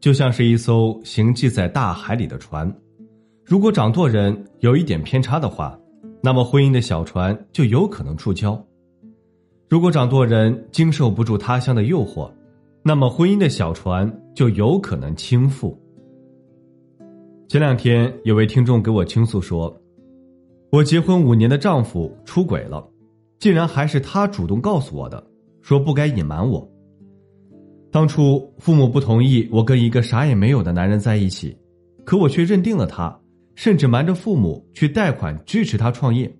就像是一艘行迹在大海里的船，如果掌舵人有一点偏差的话，那么婚姻的小船就有可能触礁；如果掌舵人经受不住他乡的诱惑，那么婚姻的小船就有可能倾覆。前两天有位听众给我倾诉说，我结婚五年的丈夫出轨了，竟然还是他主动告诉我的，说不该隐瞒我。当初父母不同意我跟一个啥也没有的男人在一起，可我却认定了他，甚至瞒着父母去贷款支持他创业。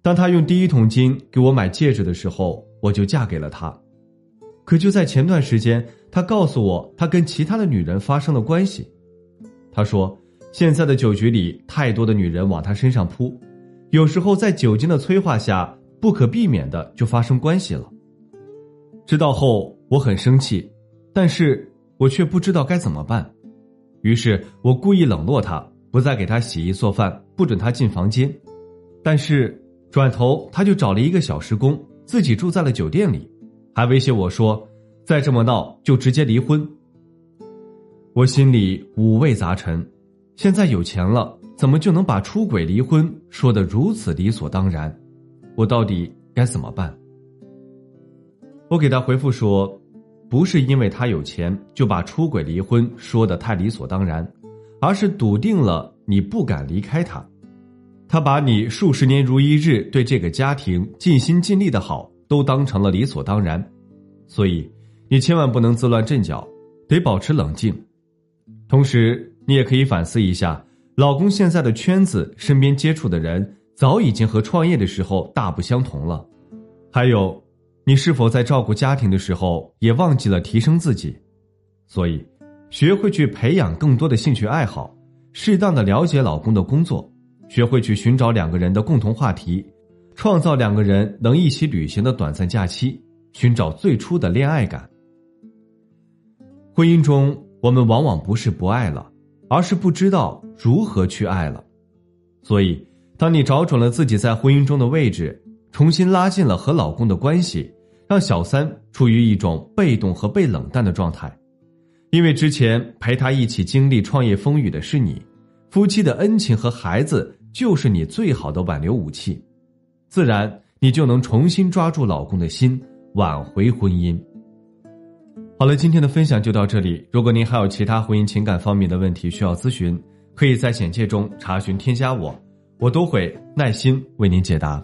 当他用第一桶金给我买戒指的时候，我就嫁给了他。可就在前段时间，他告诉我他跟其他的女人发生了关系。他说，现在的酒局里太多的女人往他身上扑，有时候在酒精的催化下，不可避免的就发生关系了。知道后。我很生气，但是我却不知道该怎么办，于是我故意冷落他，不再给他洗衣做饭，不准他进房间。但是转头他就找了一个小时工，自己住在了酒店里，还威胁我说：“再这么闹就直接离婚。”我心里五味杂陈，现在有钱了，怎么就能把出轨离婚说得如此理所当然？我到底该怎么办？我给他回复说，不是因为他有钱就把出轨离婚说的太理所当然，而是笃定了你不敢离开他，他把你数十年如一日对这个家庭尽心尽力的好都当成了理所当然，所以你千万不能自乱阵脚，得保持冷静。同时，你也可以反思一下，老公现在的圈子、身边接触的人早已经和创业的时候大不相同了，还有。你是否在照顾家庭的时候也忘记了提升自己？所以，学会去培养更多的兴趣爱好，适当的了解老公的工作，学会去寻找两个人的共同话题，创造两个人能一起旅行的短暂假期，寻找最初的恋爱感。婚姻中，我们往往不是不爱了，而是不知道如何去爱了。所以，当你找准了自己在婚姻中的位置，重新拉近了和老公的关系。让小三处于一种被动和被冷淡的状态，因为之前陪他一起经历创业风雨的是你，夫妻的恩情和孩子就是你最好的挽留武器，自然你就能重新抓住老公的心，挽回婚姻。好了，今天的分享就到这里。如果您还有其他婚姻情感方面的问题需要咨询，可以在简介中查询添加我，我都会耐心为您解答。